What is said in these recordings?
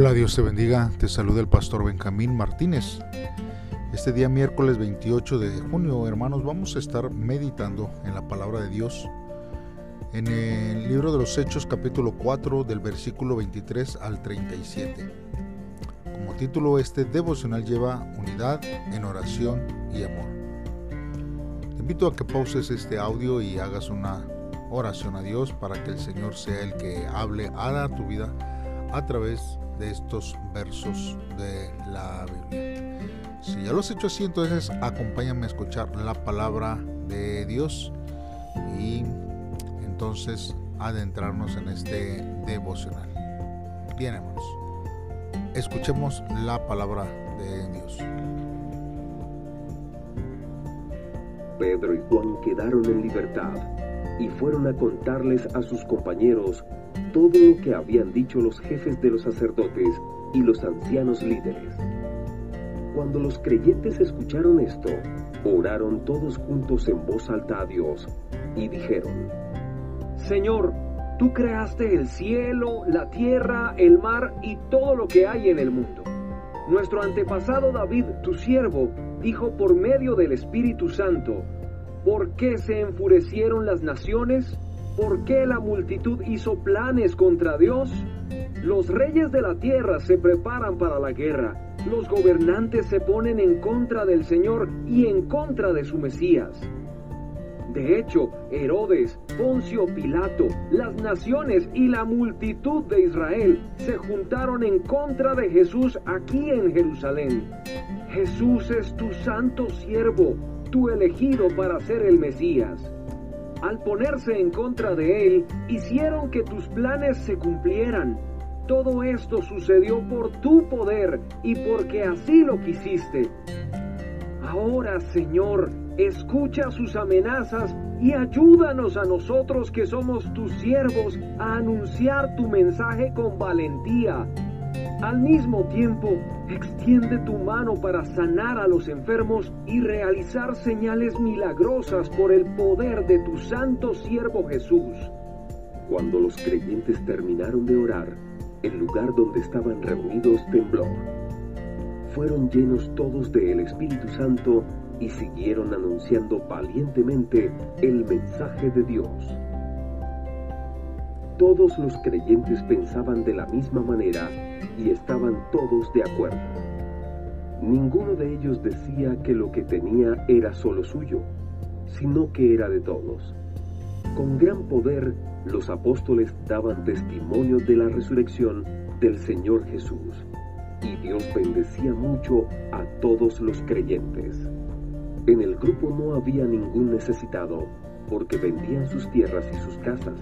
Hola, Dios te bendiga. Te saluda el pastor Benjamín Martínez. Este día miércoles 28 de junio, hermanos, vamos a estar meditando en la palabra de Dios en el libro de los Hechos capítulo 4 del versículo 23 al 37. Como título este devocional lleva unidad en oración y amor. Te invito a que pauses este audio y hagas una oración a Dios para que el Señor sea el que hable a tu vida a través de de estos versos de la Biblia. Si ya lo has hecho así, entonces acompáñame a escuchar la palabra de Dios y entonces adentrarnos en este devocional. Bien, hermanos, escuchemos la palabra de Dios. Pedro y Juan quedaron en libertad y fueron a contarles a sus compañeros todo lo que habían dicho los jefes de los sacerdotes y los ancianos líderes. Cuando los creyentes escucharon esto, oraron todos juntos en voz alta a Dios y dijeron, Señor, tú creaste el cielo, la tierra, el mar y todo lo que hay en el mundo. Nuestro antepasado David, tu siervo, dijo por medio del Espíritu Santo, ¿por qué se enfurecieron las naciones? ¿Por qué la multitud hizo planes contra Dios? Los reyes de la tierra se preparan para la guerra. Los gobernantes se ponen en contra del Señor y en contra de su Mesías. De hecho, Herodes, Poncio Pilato, las naciones y la multitud de Israel se juntaron en contra de Jesús aquí en Jerusalén. Jesús es tu santo siervo, tu elegido para ser el Mesías al ponerse en contra de él, hicieron que tus planes se cumplieran. Todo esto sucedió por tu poder y porque así lo quisiste. Ahora, Señor, escucha sus amenazas y ayúdanos a nosotros que somos tus siervos a anunciar tu mensaje con valentía al mismo tiempo, extiende tu mano para sanar a los enfermos y realizar señales milagrosas por el poder de tu santo siervo Jesús. Cuando los creyentes terminaron de orar, el lugar donde estaban reunidos tembló. Fueron llenos todos del Espíritu Santo y siguieron anunciando valientemente el mensaje de Dios. Todos los creyentes pensaban de la misma manera y estaban todos de acuerdo. Ninguno de ellos decía que lo que tenía era solo suyo, sino que era de todos. Con gran poder los apóstoles daban testimonio de la resurrección del Señor Jesús, y Dios bendecía mucho a todos los creyentes. En el grupo no había ningún necesitado, porque vendían sus tierras y sus casas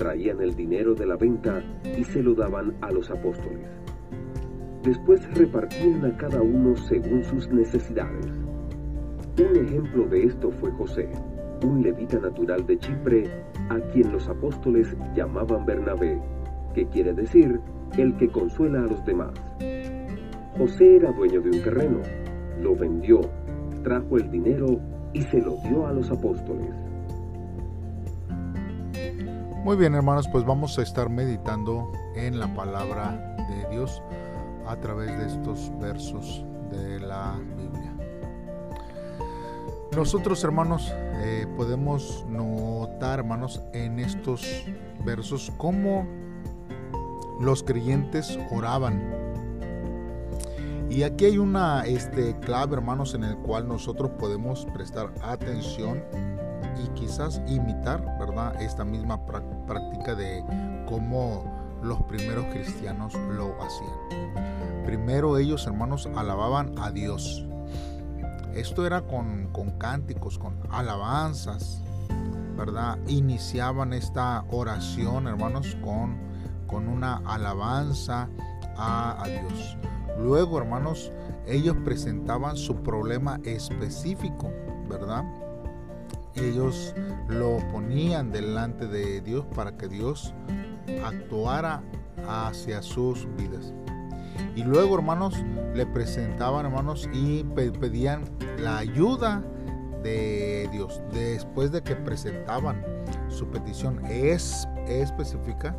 traían el dinero de la venta y se lo daban a los apóstoles. Después repartían a cada uno según sus necesidades. Un ejemplo de esto fue José, un levita natural de Chipre, a quien los apóstoles llamaban Bernabé, que quiere decir el que consuela a los demás. José era dueño de un terreno, lo vendió, trajo el dinero y se lo dio a los apóstoles. Muy bien hermanos, pues vamos a estar meditando en la palabra de Dios a través de estos versos de la Biblia. Nosotros hermanos eh, podemos notar hermanos en estos versos cómo los creyentes oraban. Y aquí hay una este, clave hermanos en el cual nosotros podemos prestar atención y quizás imitar, ¿verdad? Esta misma práctica de cómo los primeros cristianos lo hacían. Primero ellos, hermanos, alababan a Dios. Esto era con, con cánticos, con alabanzas, ¿verdad? Iniciaban esta oración, hermanos, con, con una alabanza a, a Dios. Luego, hermanos, ellos presentaban su problema específico, ¿verdad? Ellos lo ponían delante de Dios para que Dios actuara hacia sus vidas. Y luego, hermanos, le presentaban, hermanos, y pedían la ayuda de Dios. Después de que presentaban su petición es, específica,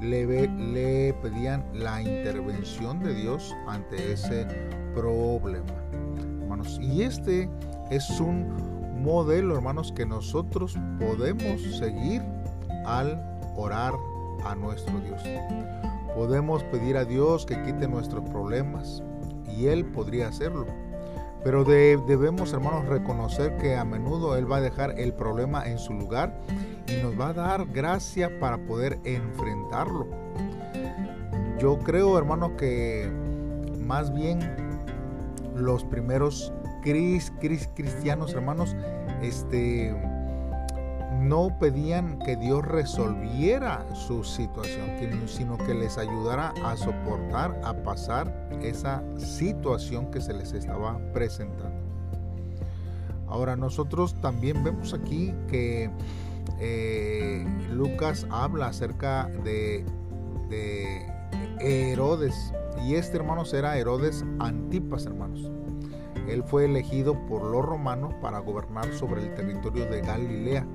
le, le pedían la intervención de Dios ante ese problema. Hermanos, y este es un modelo, hermanos, que nosotros podemos seguir al orar a nuestro Dios. Podemos pedir a Dios que quite nuestros problemas y Él podría hacerlo. Pero debemos, hermanos, reconocer que a menudo Él va a dejar el problema en su lugar y nos va a dar gracia para poder enfrentarlo. Yo creo, hermanos, que más bien los primeros cristianos, hermanos, este, no pedían que Dios resolviera su situación, sino que les ayudara a soportar, a pasar esa situación que se les estaba presentando. Ahora nosotros también vemos aquí que eh, Lucas habla acerca de, de Herodes. Y este, hermanos, era Herodes Antipas, hermanos. Él fue elegido por los romanos para gobernar sobre el territorio de Galilea.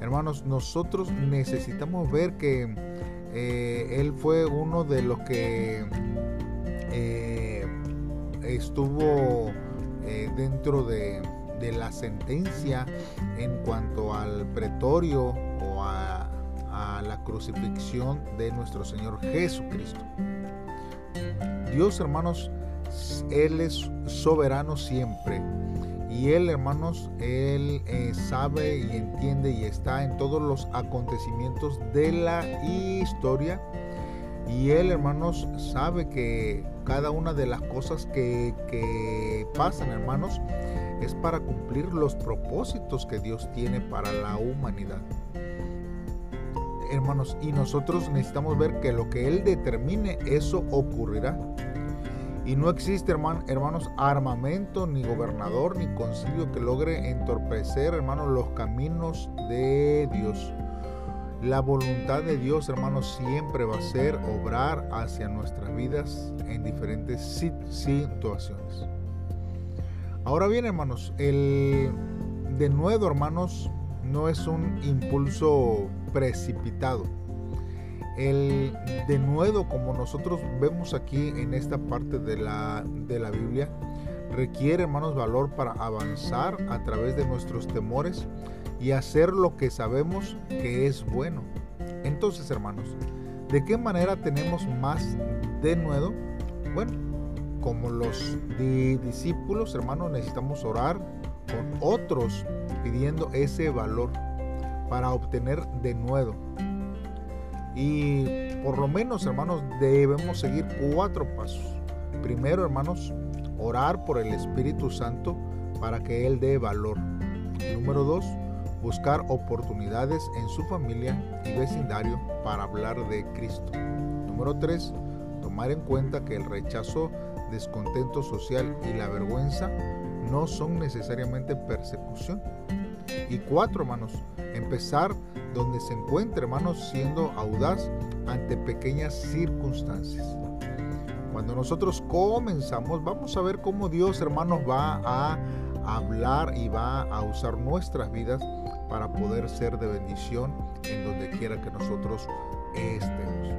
Hermanos, nosotros necesitamos ver que eh, él fue uno de los que eh, estuvo eh, dentro de, la sentencia en cuanto al pretorio o a la crucifixión de nuestro Señor Jesucristo. Dios, hermanos, Él es soberano siempre. Y Él, hermanos, Él eh, sabe y entiende y está en todos los acontecimientos de la historia. Y Él, hermanos, sabe que cada una de las cosas que, que pasan, hermanos, es para cumplir los propósitos que Dios tiene para la humanidad. Hermanos, y nosotros necesitamos ver que lo que Él determine, eso ocurrirá. Y no existe, hermanos, armamento, ni gobernador, ni concilio que logre entorpecer, hermanos, los caminos de Dios. La voluntad de Dios, hermanos, siempre va a ser obrar hacia nuestras vidas en diferentes situaciones. Ahora bien, hermanos, el de nuevo, hermanos, no es un impulso precipitado el denuedo, como nosotros vemos aquí en esta parte de la, de la Biblia, requiere, hermanos, valor para avanzar a través de nuestros temores y hacer lo que sabemos que es bueno. Entonces, hermanos, ¿de qué manera tenemos más denuedo? Bueno, como los discípulos, hermanos, necesitamos orar con otros pidiendo ese valor para obtener denuedo. Y por lo menos, hermanos, debemos seguir cuatro pasos. Primero, hermanos, orar por el Espíritu Santo para que Él dé valor. Número dos, buscar oportunidades en su familia y vecindario para hablar de Cristo. Número tres, tomar en cuenta que el rechazo, descontento social y la vergüenza no son necesariamente persecución. Y cuatro, hermanos, empezar donde se encuentre, hermanos, siendo audaz ante pequeñas circunstancias. Cuando nosotros comenzamos, vamos a ver cómo Dios, hermanos, va a hablar y va a usar nuestras vidas para poder ser de bendición en donde quiera que nosotros estemos.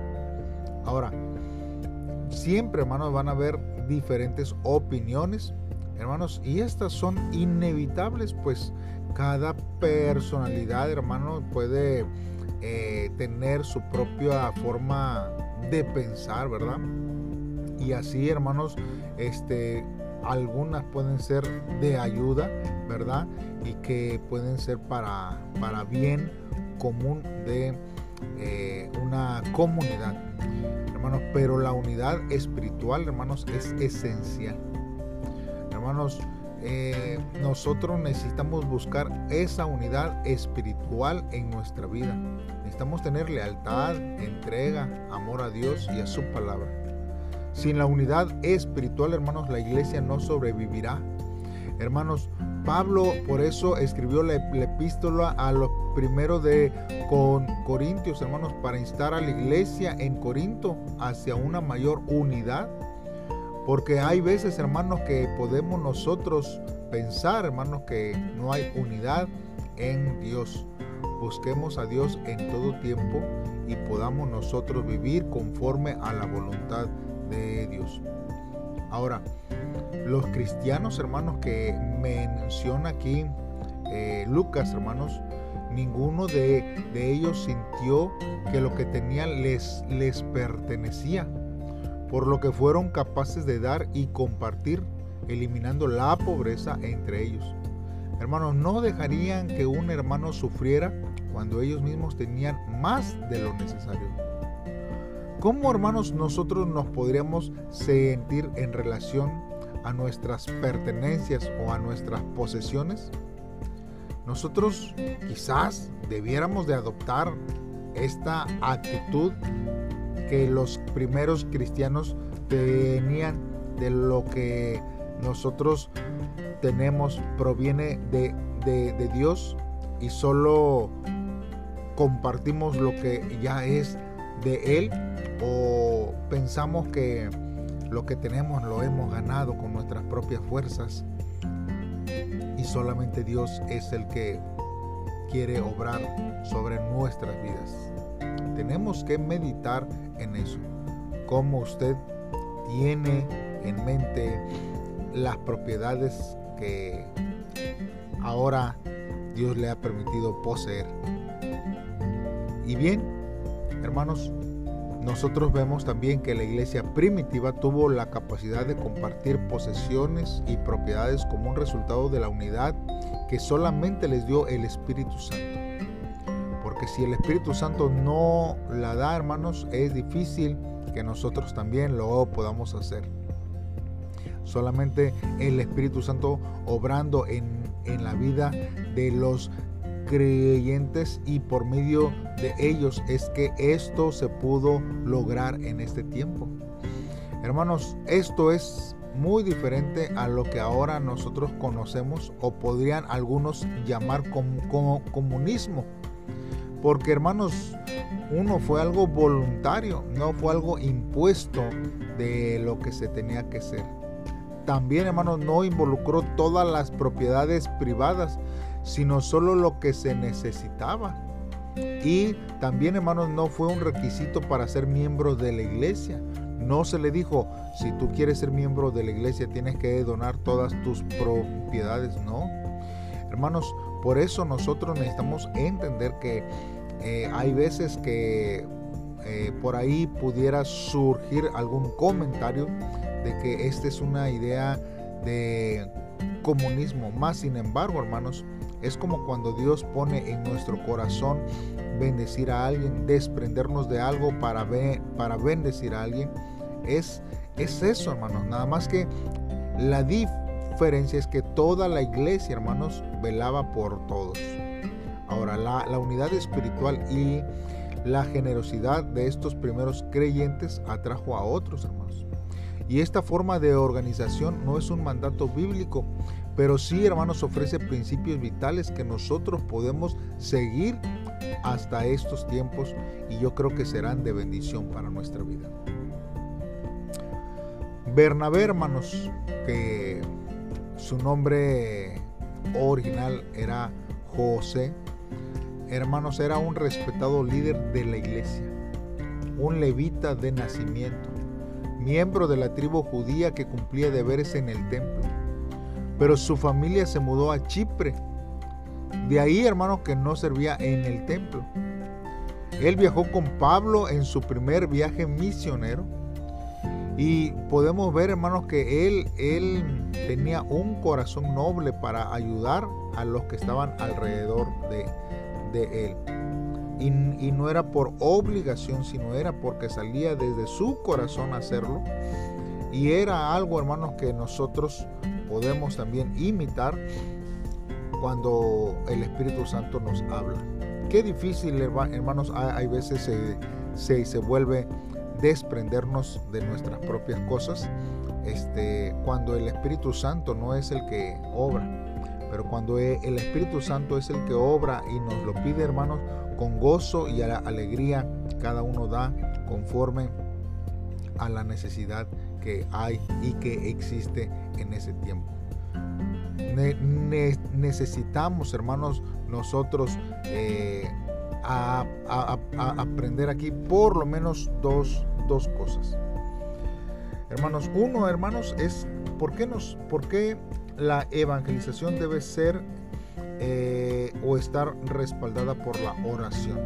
Ahora, siempre, hermanos, van a haber diferentes opiniones, hermanos, y estas son inevitables, pues cada personalidad, hermano, puede eh, tener su propia forma de pensar, ¿verdad? Y así, hermanos, este, algunas pueden ser de ayuda, ¿verdad? Y que pueden ser para, para bien común de eh, una comunidad, hermanos. Pero la unidad espiritual, hermanos, es esencial. Hermanos, eh, nosotros necesitamos buscar esa unidad espiritual en nuestra vida. Necesitamos tener lealtad, entrega, amor a Dios y a su palabra. Sin la unidad espiritual, hermanos, la iglesia no sobrevivirá. Hermanos, Pablo por eso escribió la, epístola a los primeros de con Corintios, hermanos, para instar a la iglesia en Corinto hacia una mayor unidad porque hay veces, hermanos, que podemos nosotros pensar, hermanos, que no hay unidad en Dios. busquemos a Dios en todo tiempo y podamos nosotros vivir conforme a la voluntad de Dios. Ahora, los cristianos hermanos que menciona aquí eh, Lucas hermanos, ninguno de, ellos sintió que lo que tenían les, les pertenecía, por lo que fueron capaces de dar y compartir, eliminando la pobreza entre ellos. Hermanos, no dejarían que un hermano sufriera cuando ellos mismos tenían más de lo necesario. ¿Cómo, hermanos, nosotros nos podríamos sentir en relación a nuestras pertenencias o a nuestras posesiones? Nosotros quizás debiéramos de adoptar esta actitud que los primeros cristianos tenían de lo que nosotros tenemos proviene de, de, Dios y solo compartimos lo que ya es de Él o pensamos que lo que tenemos lo hemos ganado con nuestras propias fuerzas y solamente Dios es el que quiere obrar sobre nuestras vidas. Tenemos que meditar en eso. Cómo usted tiene en mente las propiedades que ahora Dios le ha permitido poseer. Y bien, hermanos, nosotros vemos también que la iglesia primitiva tuvo la capacidad de compartir posesiones y propiedades como un resultado de la unidad que solamente les dio el Espíritu Santo. Porque si el Espíritu Santo no la da, hermanos, es difícil que nosotros también lo podamos hacer. Solamente el Espíritu Santo obrando en, en la vida de los creyentes y por medio de ellos es que esto se pudo lograr en este tiempo. Hermanos, esto es muy diferente a lo que ahora nosotros conocemos o podrían algunos llamar como, comunismo. Porque hermanos, uno fue algo voluntario, no fue algo impuesto de lo que se tenía que ser. También hermanos no involucró todas las propiedades privadas, sino solo lo que se necesitaba. Y también, hermanos, no fue un requisito para ser miembro de la iglesia. No se le dijo, si tú quieres ser miembro de la iglesia, tienes que donar todas tus propiedades. No. Hermanos, por eso nosotros necesitamos entender que eh, hay veces que eh, por ahí pudiera surgir algún comentario de que esta es una idea de comunismo. Más sin embargo, hermanos, es como cuando Dios pone en nuestro corazón bendecir a alguien, desprendernos de algo para, para bendecir a alguien. Es, es eso, hermanos. Nada más que la diferencia es que toda la iglesia, hermanos, velaba por todos. Ahora, la, la unidad espiritual y la generosidad de estos primeros creyentes atrajo a otros, hermanos. Y esta forma de organización no es un mandato bíblico, pero sí, hermanos, ofrece principios vitales que nosotros podemos seguir hasta estos tiempos y yo creo que serán de bendición para nuestra vida. Bernabé, hermanos, que su nombre original era José, hermanos, era un respetado líder de la iglesia, un levita de nacimiento, miembro de la tribu judía que cumplía deberes en el templo pero su familia se mudó a Chipre. De ahí, hermanos, que no servía en el templo. Él viajó con Pablo en su primer viaje misionero. Y podemos ver, hermanos, que él, él tenía un corazón noble para ayudar a los que estaban alrededor de, de él. Y, y, no era por obligación, sino era porque salía desde su corazón hacerlo. Y era algo, hermanos, que nosotros podemos también imitar cuando el Espíritu Santo nos habla. Qué difícil, hermanos, hay veces se, se, vuelve desprendernos de nuestras propias cosas este, cuando el Espíritu Santo no es el que obra. Pero cuando e, el Espíritu Santo es el que obra y nos lo pide, hermanos, con gozo y alegría, cada uno da conforme a la necesidad que hay y que existe en ese tiempo. necesitamos, hermanos, nosotros eh, a, aprender aquí por lo menos dos, dos, cosas. Hermanos, uno, hermanos, es por qué, nos, por qué la evangelización debe ser eh, o estar respaldada por la oración.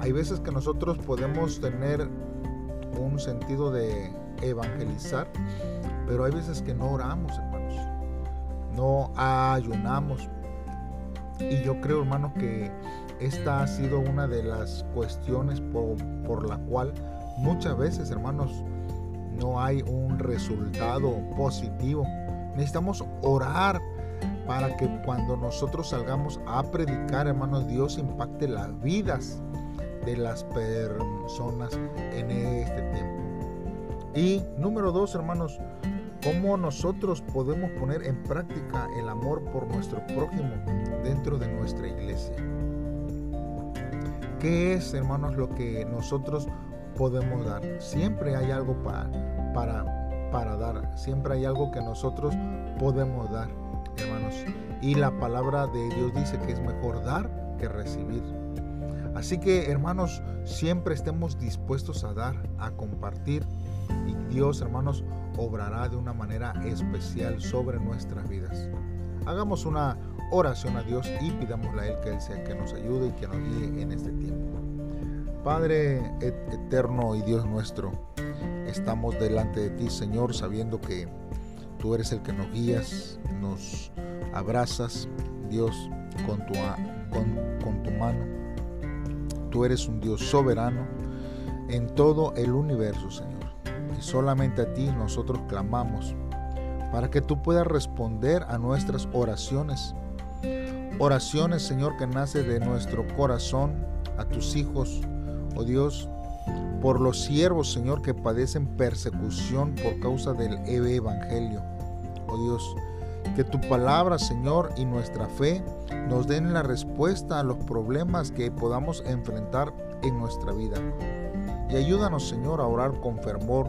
Hay veces que nosotros podemos tener un sentido de evangelizar, pero hay veces que no oramos, hermanos. No ayunamos. Y yo creo, hermanos, que esta ha sido una de las cuestiones por, por la cual muchas veces, hermanos, no hay un resultado positivo. Necesitamos orar para que cuando nosotros salgamos a predicar, hermanos, Dios impacte las vidas de las personas en este tiempo. Y número dos, hermanos, cómo nosotros podemos poner en práctica el amor por nuestro prójimo dentro de nuestra iglesia. ¿Qué es, hermanos, lo que nosotros podemos dar? Siempre hay algo para, para, para dar, siempre hay algo que nosotros podemos dar, hermanos. Y la palabra de Dios dice que es mejor dar que recibir. Así que, hermanos, siempre estemos dispuestos a dar, a compartir. Y Dios, hermanos, obrará de una manera especial sobre nuestras vidas. Hagamos una oración a Dios y pidámosle a Él que Él sea que nos ayude y que nos guíe en este tiempo. Padre eterno y Dios nuestro, estamos delante de ti, Señor, sabiendo que tú eres el que nos guías, nos abrazas, Dios, con tu, con, con tu mano. Tú eres un Dios soberano en todo el universo, Señor. Y solamente a ti nosotros clamamos para que tú puedas responder a nuestras oraciones Oraciones, Señor, que nace de nuestro corazón a tus hijos, oh Dios, por los siervos, Señor, que padecen persecución por causa del Evangelio. Oh Dios, que tu palabra, Señor, y nuestra fe nos den la respuesta a los problemas que podamos enfrentar en nuestra vida. Y ayúdanos, Señor, a orar con fervor,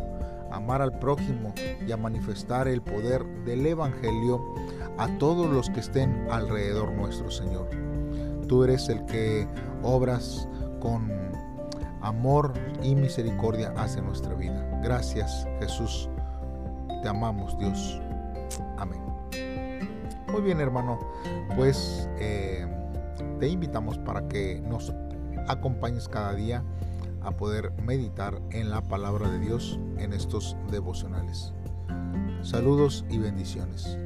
amar al prójimo y a manifestar el poder del Evangelio a todos los que estén alrededor nuestro, Señor. Tú eres el que obras con amor y misericordia hacia nuestra vida. Gracias, Jesús. Te amamos, Dios. Amén. Muy bien, hermano. Pues eh, te invitamos para que nos acompañes cada día a poder meditar en la palabra de Dios en estos devocionales. Saludos y bendiciones.